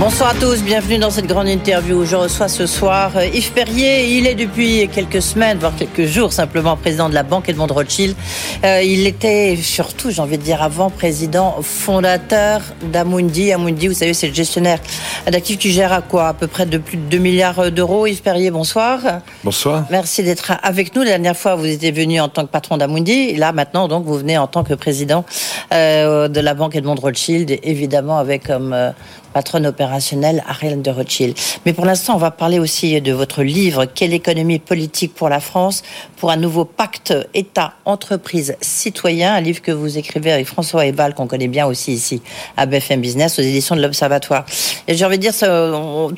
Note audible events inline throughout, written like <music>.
Bonsoir à tous, bienvenue dans cette grande interview. Je reçois ce soir euh, Yves Perrier. Il est depuis quelques semaines, voire quelques jours simplement, président de la Banque Edmond Rothschild. Euh, il était surtout, j'ai envie de dire avant, président fondateur d'Amundi. Amundi, vous savez, c'est le gestionnaire d'actifs qui gère à quoi? À peu près de plus de 2 milliards d'euros. Yves Perrier, bonsoir. Bonsoir. Merci d'être avec nous. La dernière fois, vous étiez venu en tant que patron d'Amundi. Là, maintenant, donc, vous venez en tant que président euh, de la Banque Edmond Rothschild, évidemment avec comme patronne opérationnelle Ariane de Rothschild. Mais pour l'instant, on va parler aussi de votre livre Quelle économie politique pour la France pour un nouveau pacte État-entreprise-citoyen, un livre que vous écrivez avec François Ebal, qu'on connaît bien aussi ici à BFM Business, aux éditions de l'Observatoire. Et j'ai envie de dire,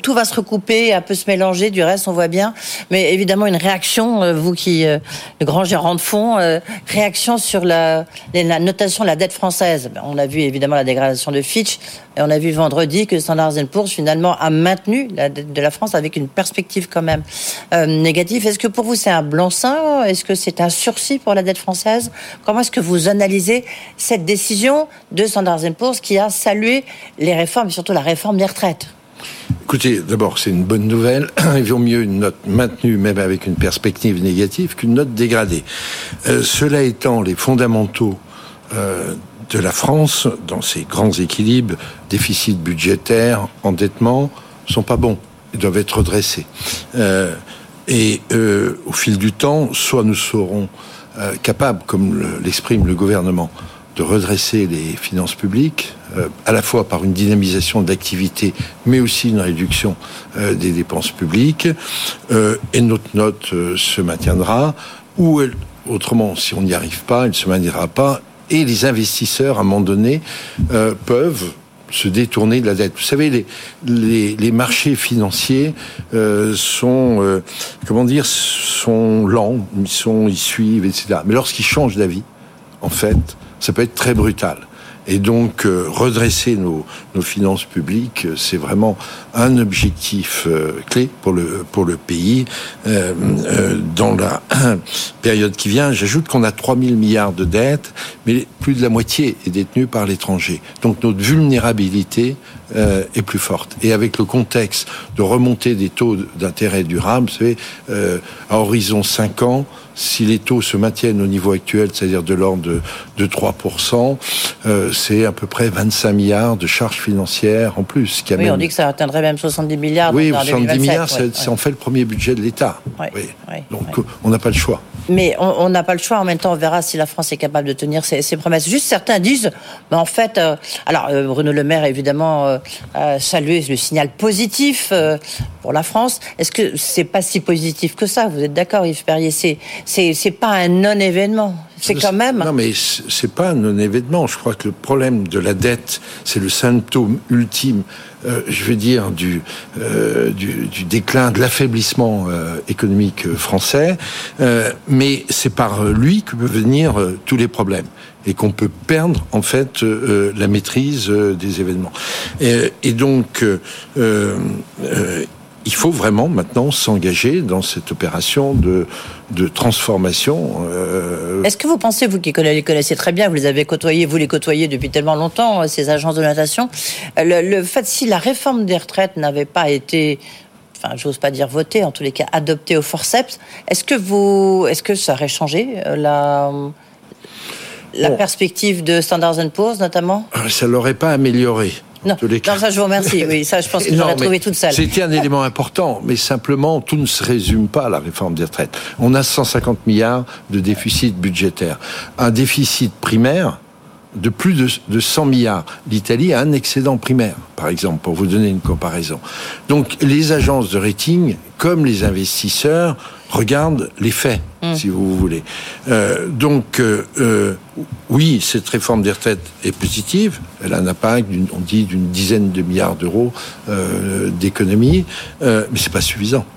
tout va se recouper, un peu se mélanger, du reste, on voit bien. Mais évidemment, une réaction, euh, vous qui, euh, le grand gérant de fonds, euh, réaction sur la, la notation de la dette française. On a vu évidemment la dégradation de Fitch, et on a vu vendredi que Standard Poor's finalement a maintenu la dette de la France avec une perspective quand même négative. Est-ce que pour vous c'est un blanc-seing? Est-ce que c'est un sursis pour la dette française? Comment est-ce que vous analysez cette décision de Standard Poor's qui a salué les réformes, et surtout la réforme des retraites? Écoutez, d'abord, c'est une bonne nouvelle. <clears throat> Il vaut mieux une note maintenue, même avec une perspective négative, qu'une note dégradée. Euh, cela étant, les fondamentaux euh, de la France, dans ses grands équilibres, déficit budgétaire, endettement, sont pas bons. Ils doivent être redressés. Euh, et euh, au fil du temps, soit nous serons euh, capables, comme l'exprime le gouvernement, de redresser les finances publiques, à la fois par une dynamisation de l'activité, mais aussi une réduction des dépenses publiques, et notre note se maintiendra, ou autrement, si on n'y arrive pas, elle ne se maintiendra pas, et les investisseurs, à un moment donné, euh, peuvent se détourner de la dette. Vous savez, les, marchés financiers euh, sont, euh, comment dire, sont lents, ils sont, ils suivent, etc. Mais lorsqu'ils changent d'avis, en fait, ça peut être très brutal. Et donc, euh, redresser nos, finances publiques, euh, c'est vraiment un objectif euh, clé pour le, pour le pays dans la période qui vient. J'ajoute qu'on a 3 000 milliards de dettes, mais plus de la moitié est détenue par l'étranger. Donc, notre vulnérabilité est plus forte. Et avec le contexte de remontée des taux d'intérêt durables, vous savez, à horizon 5 ans, si les taux se maintiennent au niveau actuel, c'est-à-dire de l'ordre de, de 3%, euh, c'est à peu près 25 milliards de charges financières en plus. Qui oui, on dit que ça atteindrait même 70 milliards. Oui, 70 milliards, c'est en fait le premier budget de l'État. Oui, Donc on n'a pas le choix. Mais on n'a pas le choix. En même temps, on verra si la France est capable de tenir ses, ses promesses. Juste certains disent, mais en fait, euh, alors euh, Bruno Le Maire évidemment euh, a salué le signal positif euh, pour la France. Est-ce que c'est pas si positif que ça? Vous êtes d'accord, Yves Perrier? C'est c'est pas un non-événement. C'est quand même. Non, mais c'est pas un non-événement. Je crois que le problème de la dette, c'est le symptôme ultime, euh, je veux dire, du, euh, du, du, déclin, de l'affaiblissement euh, économique français. Euh, mais c'est par lui que peuvent venir euh, tous les problèmes et qu'on peut perdre en fait euh, la maîtrise des événements. Et, et donc il faut vraiment maintenant s'engager dans cette opération de, de transformation. Euh... Est-ce que vous pensez, vous qui les connaissez très bien, vous les avez côtoyés, vous les côtoyez depuis tellement longtemps, ces agences de notation, le, le fait si la réforme des retraites n'avait pas été enfin, j'ose pas dire votée, en tous les cas adoptée au forceps, est-ce que vous, est-ce que ça aurait changé la la bon. perspective de Standard Poor's notamment? Ça l'aurait pas amélioré. Non, non, ça je vous remercie. Oui, ça je pense que trouvé toute seule. C'était un élément important, mais simplement tout ne se résume pas à la réforme des retraites. On a 150 milliards de déficit budgétaire, un déficit primaire de plus de, de 100 milliards. L'Italie a un excédent primaire, par exemple, pour vous donner une comparaison. Donc les agences de rating, comme les investisseurs, regardent les faits, mmh. si vous voulez. Euh, donc, euh, oui, cette réforme des retraites est positive. Elle a un impact, on dit, d'une dizaine de milliards d'euros euh, d'économie, mais c'est pas suffisant.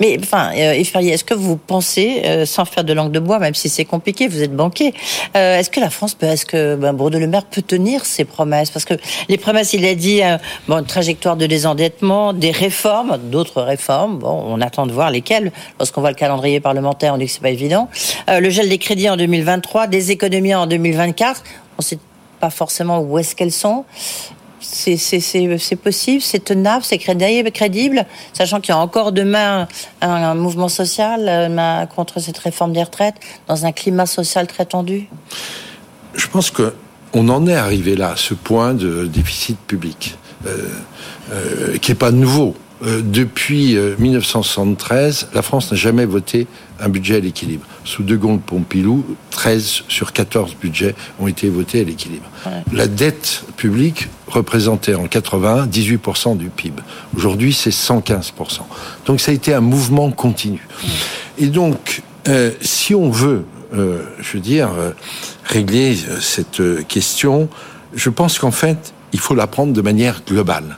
Mais enfin, euh, est-ce que vous pensez, euh, sans faire de langue de bois, même si c'est compliqué, vous êtes banquier, euh, est-ce que la France peut, est-ce que ben, Bruno peut tenir ses promesses? Parce que les promesses, il a dit, bon, une trajectoire de désendettement, des réformes, d'autres réformes. Bon, on attend de voir lesquelles. Lorsqu'on voit le calendrier parlementaire, on dit que c'est pas évident. Le gel des crédits en 2023, des économies en 2024. On sait pas forcément où est-ce qu'elles sont c'est possible, c'est tenable, c'est crédible, sachant qu'il y a encore demain un, mouvement social euh, contre cette réforme des retraites dans un climat social très tendu Je pense qu'on en est arrivé là, ce point de déficit public, euh, euh, qui n'est pas nouveau. Euh, depuis 1973, euh, la France n'a jamais voté un budget à l'équilibre. Sous De Gaulle Pompidou, 13 sur 14 budgets ont été votés à l'équilibre. Ouais. La dette publique représentait en 80 18% du PIB. Aujourd'hui, c'est 115%. Donc ça a été un mouvement continu. Et donc, euh, si on veut, euh, je veux dire, euh, régler cette question, je pense qu'en fait, il faut la prendre de manière globale.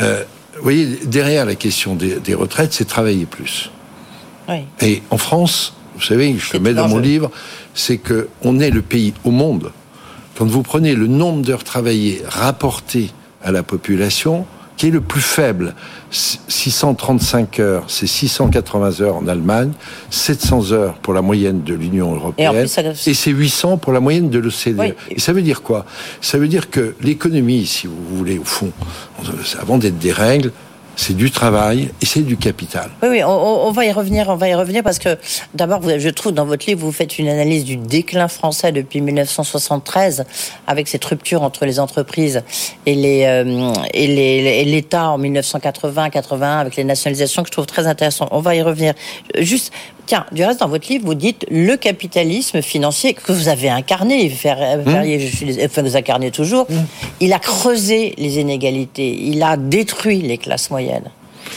Euh, vous voyez, derrière la question des, des retraites, c'est travailler plus. Oui. Et en France, vous savez, je le mets dans mon livre, c'est que on est le pays au monde. Quand vous prenez le nombre d'heures travaillées rapporté à la population, qui est le plus faible, 635 heures, c'est 680 heures en Allemagne, 700 heures pour la moyenne de l'Union européenne, et, c'est 800 pour la moyenne de l'OCDE. Oui. Et ça veut dire quoi? Ça veut dire que l'économie, si vous voulez, au fond, avant d'être des règles, c'est du travail et c'est du capital. Oui, oui, on, on, va y revenir, on va y revenir parce que d'abord, je trouve dans votre livre, vous faites une analyse du déclin français depuis 1973 avec cette rupture entre les entreprises et les euh, et l'État en 1980-81 avec les nationalisations que je trouve très intéressant. On va y revenir. Juste, Tiens, du reste, dans votre livre, vous dites le capitalisme financier que vous avez incarné, Ferrier, mmh. je suis, enfin, vous incarnez toujours, mmh. il a creusé les inégalités, il a détruit les classes moyennes.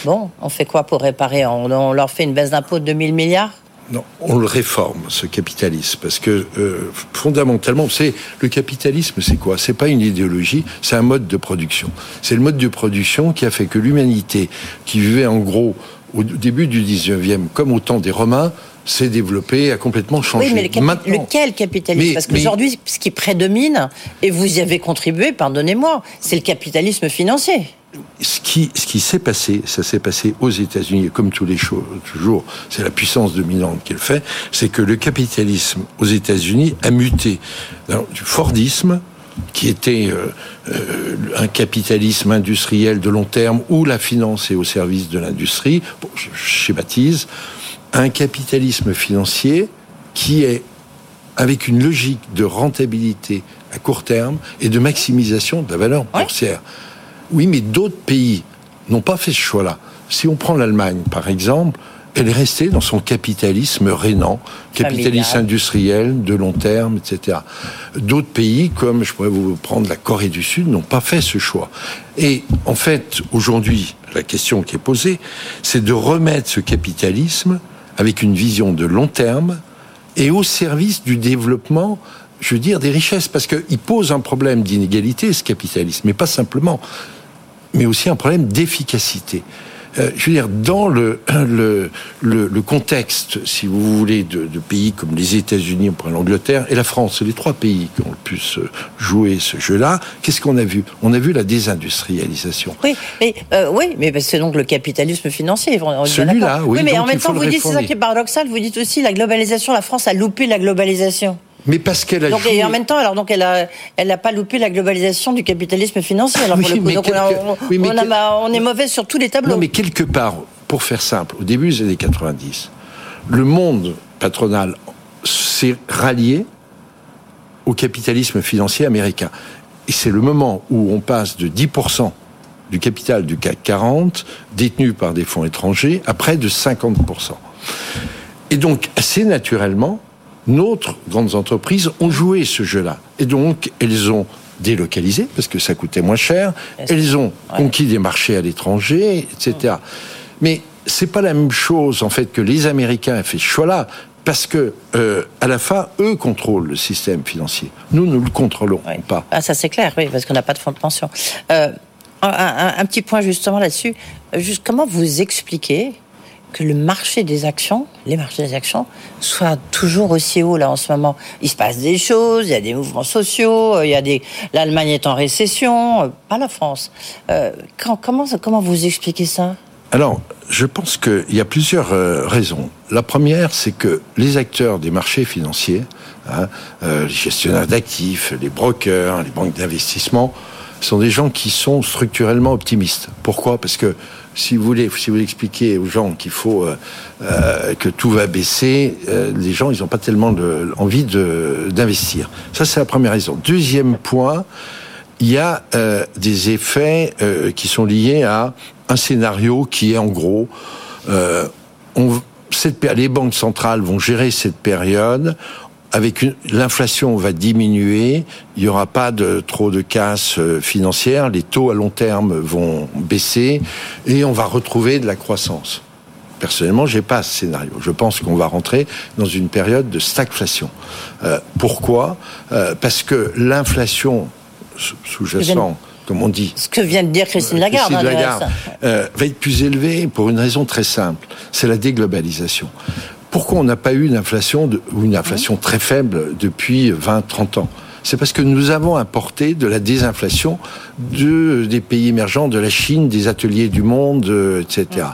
Bon, on fait quoi pour réparer? On, on leur fait une baisse d'impôt de 2000 milliards? Non, on le réforme ce capitalisme parce que euh, fondamentalement, c'est le capitalisme, c'est quoi? C'est pas une idéologie, c'est un mode de production. C'est le mode de production qui a fait que l'humanité, qui vivait en gros au début du 19e, comme au temps des Romains, s'est développé, a complètement changé. Oui, mais le capi Maintenant, lequel capitalisme mais, Parce qu'aujourd'hui, ce qui prédomine, et vous y avez contribué, pardonnez-moi, c'est le capitalisme financier. Ce qui, ce qui s'est passé, ça s'est passé aux États-Unis, comme tous les choses, toujours, c'est la puissance dominante qui le fait, c'est que le capitalisme aux États-Unis a muté du Fordisme, qui était euh, euh, un capitalisme industriel de long terme où la finance est au service de l'industrie, bon, je, je schématise, un capitalisme financier qui est avec une logique de rentabilité à court terme et de maximisation de la valeur boursière. Oui, mais d'autres pays n'ont pas fait ce choix-là. Si on prend l'Allemagne, par exemple, elle est restée dans son capitalisme rénant, capitalisme industriel de long terme, etc. D'autres pays, comme je pourrais vous prendre la Corée du Sud, n'ont pas fait ce choix. Et en fait, aujourd'hui, la question qui est posée, c'est de remettre ce capitalisme avec une vision de long terme et au service du développement je veux dire, des richesses, parce qu'il pose un problème d'inégalité, ce capitalisme, mais pas simplement, mais aussi un problème d'efficacité euh, je veux dire, dans le, <clears throat> le, le, le, contexte, si vous voulez, de, de pays comme les États-Unis, on prend l'Angleterre et la France, c'est les trois pays qui ont le plus joué ce jeu-là. Qu'est-ce qu'on a vu? On a vu la désindustrialisation. Oui, mais, euh, oui, mais c'est donc le capitalisme financier. Celui-là, oui. oui. mais en même temps, vous dites, c'est ça qui est paradoxal, vous dites aussi la globalisation, la France a loupé la globalisation. Mais parce qu'elle a donc, joué... Et en même temps, alors donc elle a, elle a pas loupé la globalisation du capitalisme financier. Alors oui, pour le coup, donc quelque... on, a, on, oui, on, a, on, est mauvais sur tous les tableaux. Non, mais quelque part, pour faire simple, au début des années 90, le monde patronal s'est rallié au capitalisme financier américain. Et c'est le moment où on passe de 10% du capital du CAC 40 détenu par des fonds étrangers à près de 50%. Et donc, assez naturellement, notre grandes entreprises ont joué ce jeu-là. Et donc, elles ont délocalisé, parce que ça coûtait moins cher, elles ont conquis des marchés à l'étranger, etc. Mais c'est pas la même chose, en fait, que les Américains aient fait ce choix-là, parce que, euh, à la fin, eux contrôlent le système financier. Nous, nous le contrôlons oui. pas. Ah, ça c'est clair, oui, parce qu'on n'a pas de fonds de pension. Euh, un, un, un, petit point justement là-dessus. Juste comment vous expliquez que le marché des actions, les marchés des actions, soient toujours aussi hauts là en ce moment. Il se passe des choses, il y a des mouvements sociaux, euh, il y a des. L'Allemagne est en récession, euh, pas la France. Euh, comment, comment vous expliquez ça? Alors, je pense qu'il y a plusieurs raisons. La première, c'est que les acteurs des marchés financiers, hein, les gestionnaires d'actifs, les brokers, les banques d'investissement, sont des gens qui sont structurellement optimistes. Pourquoi? Parce que si vous voulez, si vous expliquez aux gens qu'il faut euh, euh, que tout va baisser, euh, les gens ils n'ont pas tellement envie d'investir. Ça c'est la première raison. Deuxième point, il y a des effets qui sont liés à un scénario qui est en gros, les banques centrales vont gérer cette période avec l'inflation va diminuer, il n'y aura pas de trop de casse euh, financière, les taux à long terme vont baisser et on va retrouver de la croissance. Personnellement, j'ai pas ce scénario. Je pense qu'on va rentrer dans une période de stagflation. Euh, pourquoi? Euh, Parce que l'inflation sous-jacente comme on dit. Ce que vient de dire Christine Lagarde. Christine Lagarde va être plus élevée pour une raison très simple, c'est la déglobalisation pourquoi on n'a pas eu une inflation ou une inflation très faible depuis 20-30 ans? C'est parce que nous avons importé de la désinflation de, des pays émergents, de la Chine, des ateliers du monde, euh, etc.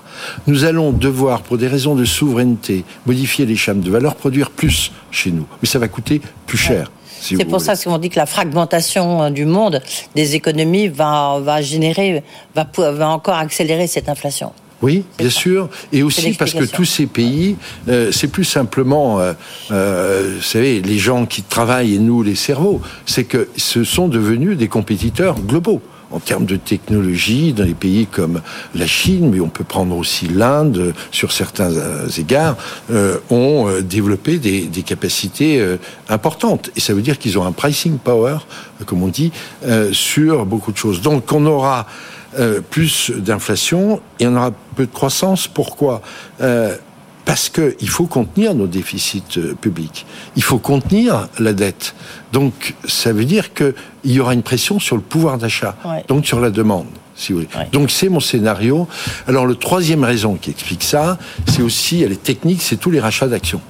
Nous allons devoir, pour des raisons de souveraineté, modifier les chaînes de valeur, produire plus chez nous. Mais ça va coûter plus cher. c'est pour ça qu'on dit que la fragmentation euh, du monde des économies va, va générer, va, va encore accélérer cette inflation. Oui, bien sûr, et aussi parce que tous ces pays, euh, c'est plus simplement, euh, euh, vous savez, les gens qui travaillent et nous, les cerveaux, c'est que ce sont devenus des compétiteurs globaux en termes de technologie dans les pays comme la Chine, mais on peut prendre aussi l'Inde sur certains égards, ont développé des, des capacités importantes. Et ça veut dire qu'ils ont un pricing power, comme on dit, sur beaucoup de choses. Donc on aura euh, plus d'inflation et on aura peu de croissance. Pourquoi? Euh, parce qu'il faut contenir nos déficits euh, publics. Il faut contenir la dette. Donc, ça veut dire qu'il y aura une pression sur le pouvoir d'achat, donc sur la demande. Si vous voulez. Donc c'est mon scénario. Alors le troisième raison qui explique ça, c'est aussi, elle est technique, c'est tous les rachats d'actions.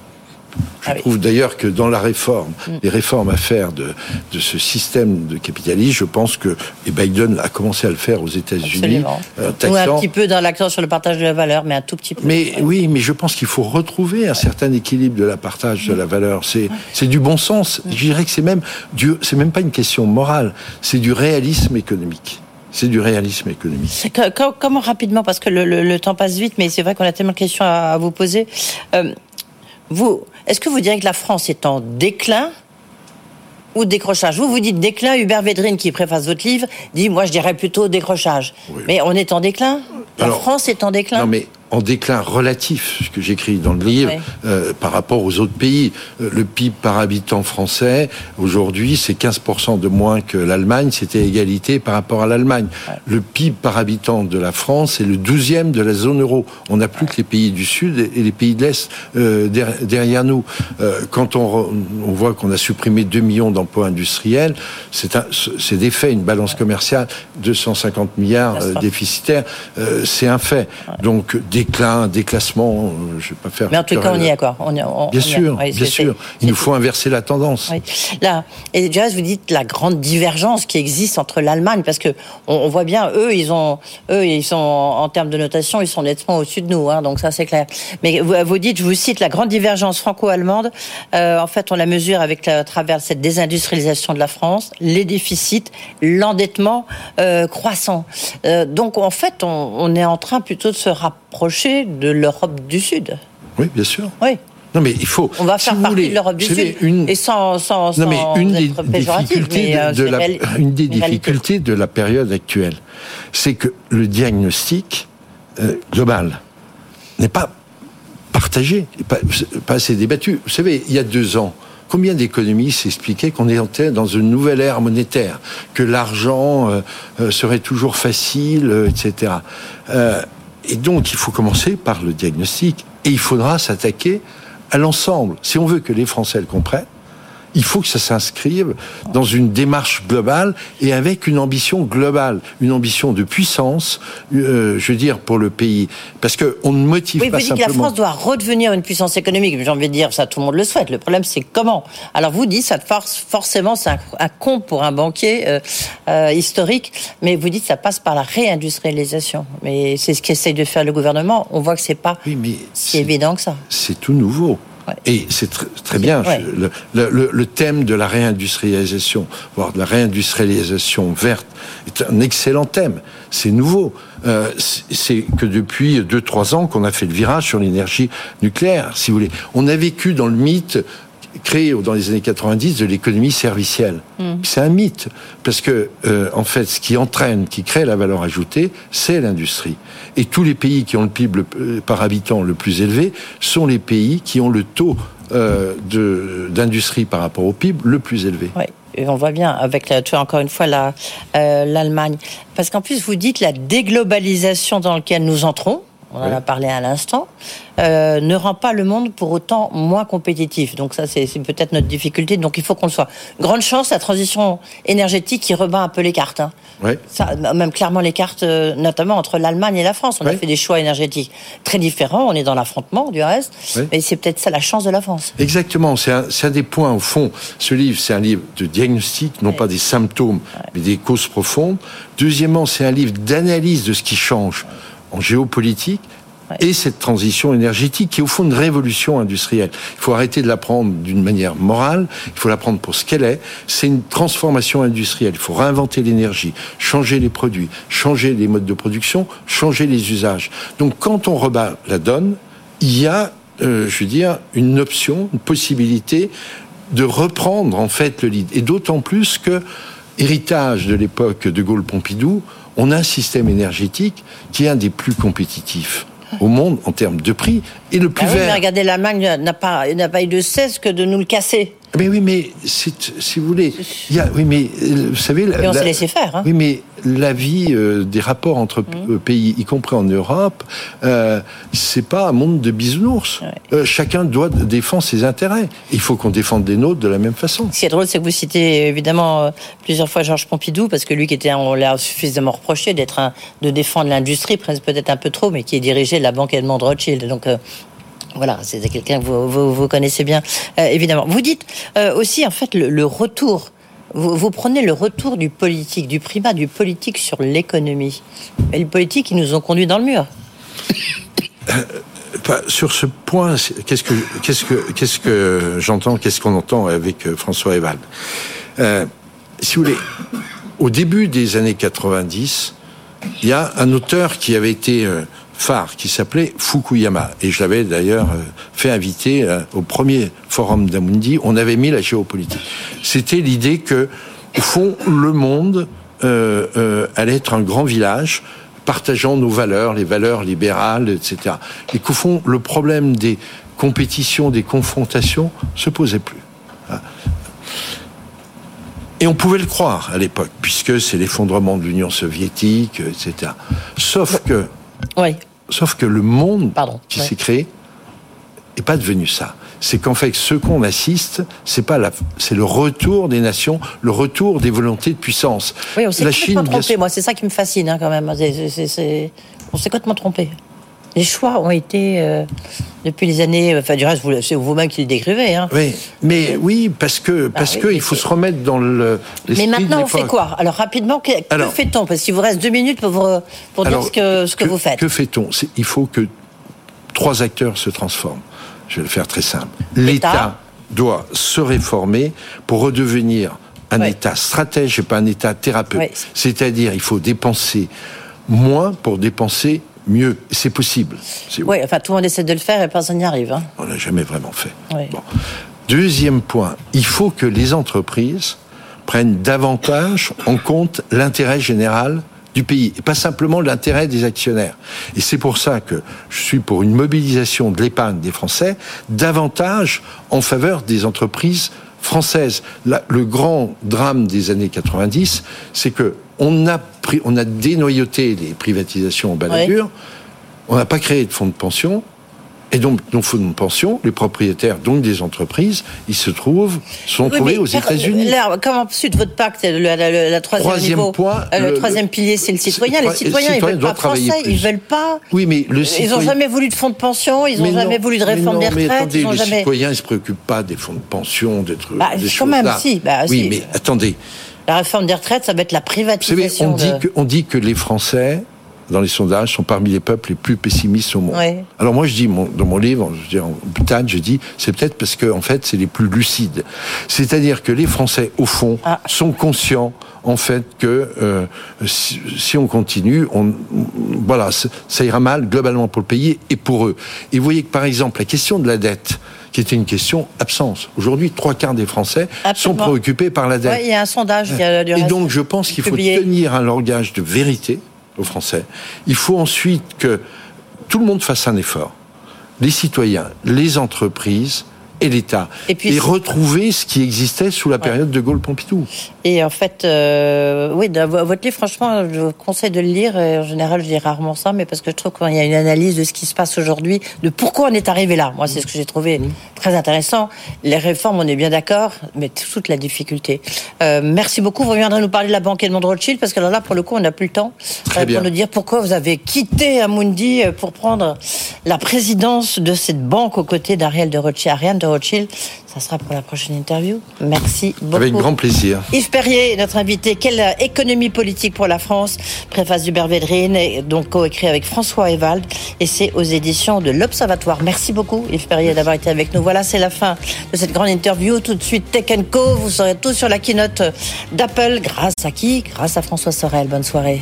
Je ah trouve d'ailleurs que dans la réforme, mm. les réformes à faire de, de ce système de capitalisme, je pense que et Biden a commencé à le faire aux États-Unis. Euh, un petit peu dans l'accent sur le partage de la valeur, mais un tout petit peu. Mais oui, mais je pense qu'il faut retrouver un certain équilibre de la partage de la valeur. C'est c'est du bon sens. Mm. Je dirais que c'est même du, c'est même pas une question morale, c'est du réalisme économique c'est du réalisme économique. Comment rapidement, parce que le, temps passe vite, mais c'est vrai qu'on a tellement de questions à, vous poser. Euh, vous, est-ce que vous direz que la France est en déclin ou décrochage? Vous, vous dites déclin. Hubert Védrine, qui préface votre livre, dit moi, je dirais plutôt décrochage. Mais on est en déclin? La France est en déclin? Non, mais en déclin relatif, ce que j'écris dans le livre, euh, par rapport aux autres pays. Euh, le PIB par habitant français, aujourd'hui, c'est 15% de moins que l'Allemagne, c'était égalité par rapport à l'Allemagne. Le PIB par habitant de la France est le 12e de la zone euro. On n'a plus que les pays du Sud et les pays de l'Est euh, derrière nous. quand on, on voit qu'on a supprimé 2 millions d'emplois industriels, c'est des faits, une balance commerciale 250 milliards déficitaires, c'est un fait. Donc, déclin, déclassement, euh, je vais pas faire. Mais en tout cas, on y est, quoi. On, bien sûr, bien sûr. Il nous faut inverser la tendance. Là, et déjà, vous dites la grande divergence qui existe entre l'Allemagne, parce que on, voit bien, eux, ils ont, eux, ils sont en termes de notation, ils sont nettement au-dessus de nous, hein, donc ça c'est clair. Mais vous, vous, dites, je vous cite, la grande divergence franco-allemande. Euh, en fait, on la mesure avec à travers cette désindustrialisation de la France, les déficits, l'endettement euh, croissant. Euh, donc, en fait, on, on est en train plutôt de se rapprocher de l'Europe du Sud. Oui, bien sûr. Oui. Non, mais il faut. On va faire partie de l'Europe du Sud. Une, et sans, sans, non, mais une des difficultés, de, euh, la, une des difficultés de la période actuelle, c'est que le diagnostic euh, global n'est pas partagé, pas, pas assez débattu. Vous savez, il y a deux ans, Combien d'économistes expliquaient qu'on était dans une nouvelle ère monétaire, que l'argent euh, serait toujours facile, etc. Et donc, il faut commencer par le diagnostic. Et il faudra s'attaquer à l'ensemble. Si on veut que les Français le comprennent, Il faut que ça s'inscrive dans une démarche globale et avec une ambition globale, une ambition de puissance, euh, je veux dire, pour le pays. Parce qu'on ne motive oui, pas vous dites simplement... que la France doit redevenir une puissance économique. J'ai envie de dire, ça tout le monde le souhaite. Le problème, c'est comment. Alors vous dites, ça force, forcément, c'est un, un con pour un banquier euh, euh, historique, mais vous dites, ça passe par la réindustrialisation. Mais c'est ce qu'essaye de faire le gouvernement. On voit que c'est pas Oui, mais si c'est- évident que ça. c'est tout nouveau. Ouais. Et c'est tr- très bien. Ouais. Le, le- le- le thème de la réindustrialisation, voire de la réindustrialisation verte, est un excellent thème. C'est nouveau. Euh, c'est- c'est que depuis 2-3 ans qu'on a fait le virage sur l'énergie nucléaire, si vous voulez. On a vécu dans le mythe créé dans les années 90 de l'économie servicielle. C'est un mythe parce que euh, en fait, ce qui entraîne, qui crée la valeur ajoutée, c'est l'industrie. Et tous les pays qui ont le PIB le- euh, par habitant le plus élevé sont les pays qui ont le taux euh, d'industrie par rapport au PIB le plus élevé. Oui, et on voit bien avec, la, tu vois, encore une fois, la, euh, l'Allemagne. Parce qu'en plus, vous dites la déglobalisation dans laquelle nous entrons, on en Oui. a parlé à l'instant, euh, ne rend pas le monde pour autant moins compétitif. Donc ça, c'est, peut-être notre difficulté. Donc il faut qu'on le soit. Grande chance, la transition énergétique qui rebat un peu les cartes. hein. Ça, même clairement les cartes, euh, notamment entre l'Allemagne et la France. On a fait des choix énergétiques très différents. On est dans l'affrontement, du reste. Et c'est peut-être ça la chance de la France. Exactement, c'est un, c'est un des points au fond. Ce livre, c'est un livre de diagnostic, non pas des symptômes, mais des causes profondes. Deuxièmement, c'est un livre d'analyse de ce qui change en géopolitique. Ouais. Et cette transition énergétique qui est au fond une révolution industrielle. Il faut arrêter de la prendre d'une manière morale, il faut la prendre pour ce qu'elle est. C'est une transformation industrielle. Il faut réinventer l'énergie, changer les produits, changer les modes de production, changer les usages. Donc quand on rebat la donne, il y a, euh, je veux dire, une option, une possibilité de reprendre en fait le lead. Et d'autant plus que, héritage de l'époque de Gaulle-Pompidou, on a un système énergétique qui est un des plus compétitifs au monde en termes de prix et le plus Ah oui, mais vert. regardez, l'Allemagne n'a pas, n'a pas eu de cesse que de nous le casser. Mais oui, mais si vous voulez, il y a, oui, mais euh, vous savez, la- on s'est laissé faire. Hein. oui, mais la vie euh, des rapports entre Mmh. euh, pays, y compris en Europe, euh, c'est pas un monde de bisounours. Ouais. Euh, chacun doit défendre ses intérêts. Il faut qu'on défende les nôtres de la même façon. Ce qui est drôle, c'est que vous citez évidemment plusieurs fois Georges Pompidou, parce que lui qui était, on l'a suffisamment reproché d'être de défendre l'industrie, peut-être un peu trop, mais qui est dirigé de la banque Edmond Rothschild. Donc, voilà, c'est quelqu'un que vous, vous, connaissez bien, euh, évidemment. Vous dites euh, aussi, en fait, le, retour. Vous, prenez le retour du politique, du primat du politique sur l'économie. Et le politique, ils nous ont conduits dans le mur. Pas- Sur ce point, qu'est-ce que qu'est-ce que qu'est-ce que j'entends, qu'est-ce qu'on entend avec euh, François Eval euh, Si vous voulez, au début des années 90, il y a un auteur qui avait été euh, phare, qui s'appelait Fukuyama, et je l'avais d'ailleurs euh, fait inviter euh, au premier forum d'Amundi. On avait mis la géopolitique. C'était l'idée que, au fond, le monde euh, euh, allait être un grand village partageant nos valeurs, les valeurs libérales, etc. Et qu'au fond, le problème des compétitions, des confrontations, se posait plus. Hein. Et on pouvait le croire à l'époque, puisque c'est l'effondrement de l'Union soviétique, etc. Sauf que, Oui. sauf que le monde Pardon, qui ouais. s'est créé n'est pas devenu ça. C'est qu'en fait, ce qu'on assiste, c'est pas la, c'est le retour des nations, le retour des volontés de puissance. Oui, on s'est la complètement bien trompé. Moi, c'est ça qui me fascine hein, quand même. On s'est complètement trompé. Les choix ont été, euh, depuis les années... Enfin, du reste, vous- c'est vous-même qui le décrivez. Hein. Oui, mais oui, parce que parce oui, que il faut c'est- se remettre dans le. Mais maintenant, on fait quoi? Alors, rapidement, que, fait-on? Parce qu'il vous reste deux minutes pour, vous- pour dire ce que, ce que, vous faites. Que fait-on? C'est- Il faut que trois acteurs se transforment. Je vais le faire très simple. L'État doit se réformer pour redevenir un Ouais. État stratège et pas un État thérapeute. Ouais. C'est-à-dire, il faut dépenser moins pour dépenser mieux. C'est possible. Oui, enfin, tout le monde essaie de le faire et personne n'y arrive. Hein. On l'a jamais vraiment fait. Bon. Deuxième point, il faut que les entreprises prennent davantage en compte l'intérêt général du pays et pas simplement l'intérêt des actionnaires. Et c'est pour ça que je suis pour une mobilisation de l'épargne des Français davantage en faveur des entreprises françaises. La- le grand drame des années 90, c'est que on a pris, on a dénoyauté les privatisations en baladure. On n'a pas créé de fonds de pension. Et donc, dans fonds de pension, les propriétaires, donc des entreprises, ils se trouvent, sont Oui, trouvés mais aux États-Unis. là, Comme ensuite votre pacte, le, le- le- la troisième, Troisième niveau, point, euh, le, le- troisième pilier, c'est le citoyen. Les citoyens, ils veulent pas français, plus. ils veulent pas. Oui, mais le Ils citoyen... ont jamais voulu de fonds de pension, ils ont Mais jamais voulu de mais réforme non, des mais retraites, attendez, ils ont les jamais. citoyens, ils se préoccupent pas des fonds de pension, trucs, Bah, des quand même, là. si, bah, oui, si. mais attendez. La réforme des retraites, ça va être la savez, privatisation. dit, que, on dit que les Français, dans les sondages, sont parmi les peuples les plus pessimistes au monde. Ouais. Alors moi, je dis, mon- dans mon livre, je dis, en butane, je dis, c'est peut-être parce que, en fait, c'est les plus lucides. C'est-à-dire que les Français, au fond, Ah. sont conscients, en fait, que euh, si, si on continue, on, voilà, ça ira mal globalement pour le pays et pour eux. Et vous voyez que, par exemple, la question de la dette, qui était une question absence. Aujourd'hui, trois quarts des Français Absolument. sont préoccupés par la dette. Ouais, il y a un sondage. Il y a Et donc, je pense qu'il faut tenir un langage de vérité aux Français. Il faut ensuite que tout le monde fasse un effort. Les citoyens, les entreprises et l'État. Et puis, retrouver ce qui existait sous la période de Gaulle-Pompidou. Et en fait, euh, oui, votre livre, franchement, je vous conseille de le lire. Et en général, je dis rarement ça, mais parce que je trouve qu'il y a une analyse de ce qui se passe aujourd'hui, de pourquoi on est arrivé là. Moi, c'est ce que j'ai trouvé très intéressant. Les réformes, on est bien d'accord, mais toute la difficulté. Euh, merci beaucoup. Vous reviendrez nous parler de la banque Edmond de Rothschild, parce que alors là, pour le coup, on n'a plus le temps euh, bien. pour nous dire pourquoi vous avez quitté Amundi pour prendre la présidence de cette banque aux côtés d'Ariel de Rothschild. Ariane de Rothschild, ça sera pour la prochaine interview. Merci beaucoup. Avec grand plaisir. Yves Perrier, notre invité. Quelle économie politique pour la France? Préface d'Hubert Védrine, donc coécrit avec François Evald. Et c'est aux éditions de l'Observatoire. Merci beaucoup, Yves Perrier, d'avoir été avec nous. Voilà, c'est la fin de cette grande interview. Tout de suite, Tech Co. Vous serez tous sur la keynote d'Apple. Grâce à qui? Grâce à François Sorel. Bonne soirée.